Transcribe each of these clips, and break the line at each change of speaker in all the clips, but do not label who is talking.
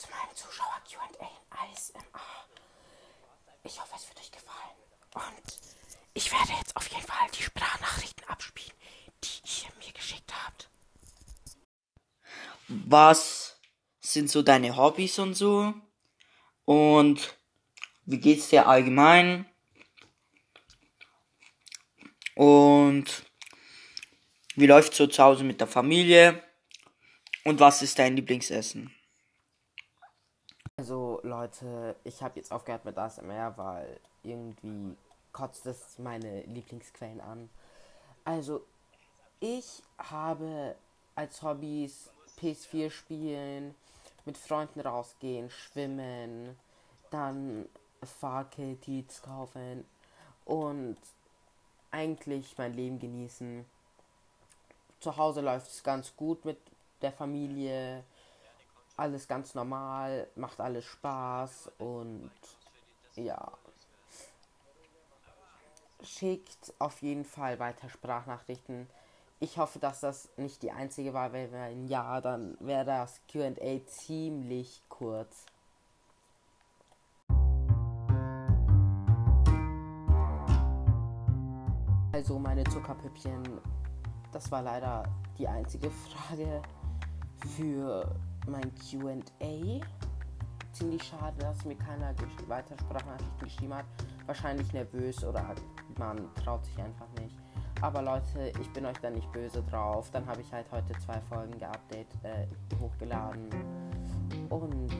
zu meinem Zuschauer QA in ASMR. Ich hoffe, es wird euch gefallen. Und ich werde jetzt auf jeden Fall die Sprachnachrichten abspielen, die ihr mir geschickt habt.
Was sind so deine Hobbys und so? Und wie geht's dir allgemein? Und wie läuft so zu Hause mit der Familie? Und was ist dein Lieblingsessen?
Also Leute, ich habe jetzt aufgehört mit ASMR, weil irgendwie kotzt es meine Lieblingsquellen an. Also ich habe als Hobbys PS4 spielen, mit Freunden rausgehen, schwimmen, dann Fahrkits kaufen und eigentlich mein Leben genießen. Zu Hause läuft es ganz gut mit der Familie. Alles ganz normal, macht alles Spaß und ja. Schickt auf jeden Fall weiter Sprachnachrichten. Ich hoffe, dass das nicht die einzige war, weil wenn ja, dann wäre das QA ziemlich kurz. Also meine Zuckerpüppchen, das war leider die einzige Frage für mein QA. Ziemlich schade, dass mir keiner weiter Sprachnachrichten geschrieben hat. Wahrscheinlich nervös oder man traut sich einfach nicht. Aber Leute, ich bin euch da nicht böse drauf. Dann habe ich halt heute zwei Folgen geupdate, äh, hochgeladen. Und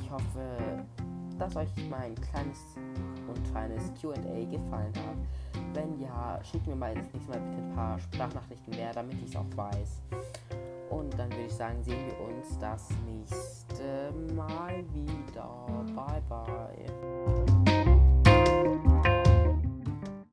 ich hoffe, dass euch mein kleines und feines QA gefallen hat. Wenn ja, schickt mir mal das nächste Mal bitte ein paar Sprachnachrichten mehr, damit ich es auch weiß. Und dann würde ich sagen, sehen wir uns das nächste Mal wieder. Bye, bye.